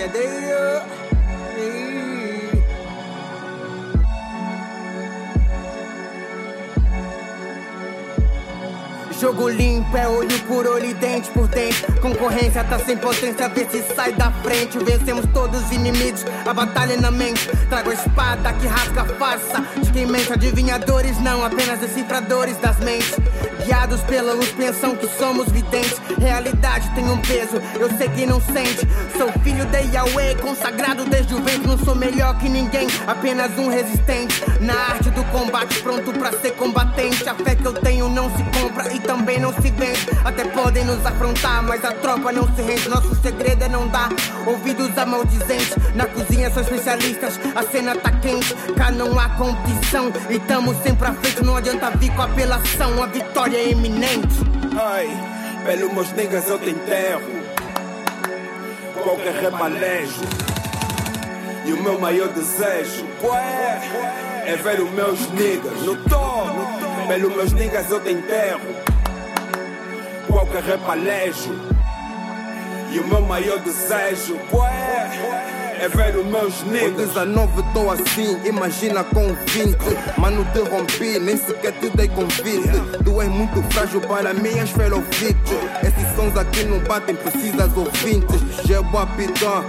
yeah, they, uh, Jogo limpo, é olho por olho e dente por dente. Concorrência tá sem potência, vê se sai da frente. Vencemos todos os inimigos, a batalha é na mente. Trago a espada que rasga a farsa. De quem mente, adivinhadores, não apenas decifradores das mentes. Guiados pela luz, pensam que somos videntes. Realidade tem um peso, eu sei que não sente. Sou filho de Yahweh, consagrado desde o ventre. Não sou melhor que ninguém, apenas um resistente. Na arte do combate, pronto pra ser combatente. A fé que eu tenho não se compra e também não se vende. Até podem nos afrontar, mas a tropa não se rende. Nosso segredo é não dar ouvidos a maldizentes. Na cozinha são especialistas, a cena tá quente. Cá não há competição e tamo sempre à frente. Não adianta vir com apelação, a vitória é iminente. Ai, pelo meus niggas eu te enterro. Qualquer rebalejo. E o meu maior desejo qual é? É ver os meus niggas no topo. Pelo meus niggas eu te enterro. Qualquer repalejo. E o meu maior desejo qual é? É os meus Com niggas. 19 tô assim, imagina com 20 Mano te rompi, nem sequer te dei convite. Tu és muito frágil para minhas felofites Esses sons aqui não batem, precisas ouvintes. Je bois pitã,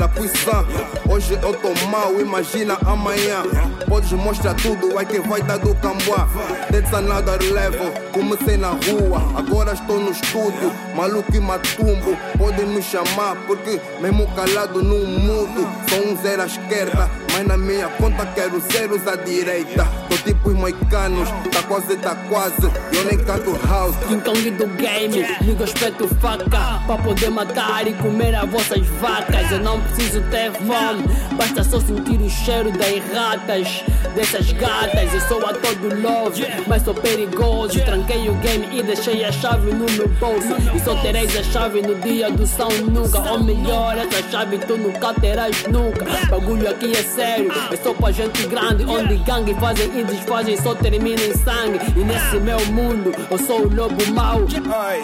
la puissant Hoje eu tô mal, imagina amanhã. Podes mostrar tudo, ai que vai dar do camboá. That's another level, comecei na rua. Agora estou no estúdio, maluco e matumbo. Podem me chamar porque mesmo calado não mudo Sou um zero à esquerda, mas na minha conta quero zeros à direita. Tô tipo os moicanos, tá quase, tá quase. Eu nem canto house. Kong do game, liga o espeto faca. Pra poder matar e comer as vossas vacas. Eu não preciso ter fome, basta só sentir o cheiro das ratas Dessas gatas, eu sou ator do love Mas sou perigoso, tranquei o game e deixei a chave no meu bolso. E só tereis a chave no dia do São Nunca Ou melhor, essa chave tu nunca terás nunca. Bagulho aqui é sério, é só pra gente grande Onde gangue fazem e desfazem, só termina em sangue E nesse meu mundo, eu sou o lobo mau Ai,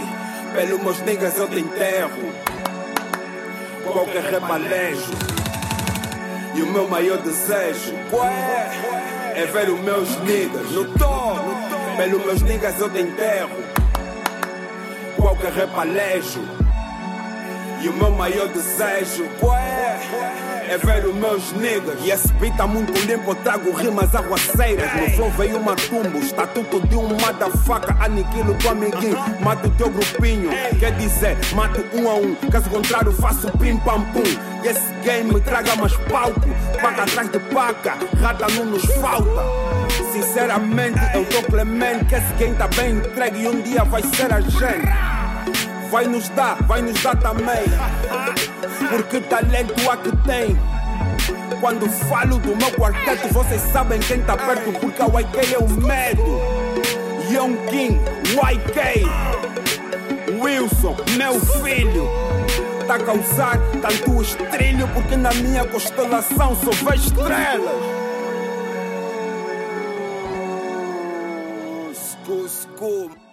pelo meus niggas eu te enterro. Qualquer rebalejo. E o meu maior desejo é? Ver os meus niggas no topo. Pelo meus niggas eu te enterro. Qualquer rebalejo. E o meu maior desejo qual é? É ver os meus niggas E esse beat tá muito limpo Eu trago rimas aguaceiras. No flow veio uma tumbo Estatuto de um motherfucker. Aniquilo do amiguinho Mato o teu grupinho. Quer dizer, mato um a um. Caso contrário faço pim pam pum. E esse game me traga mais palco. Paca atrás de paca Rata não nos falta. Sinceramente eu tô clemente. Que esse game tá bem entregue E um dia vai ser a gente Vai nos dar, vai nos dar também. Porque talento há que tem. Quando falo do meu quarteto, vocês sabem quem tá perto, porque a YK é o medo. Young King, YK, Wilson, meu filho. Tá causar tanto estrilho, porque na minha constelação só vejo estrelas. School.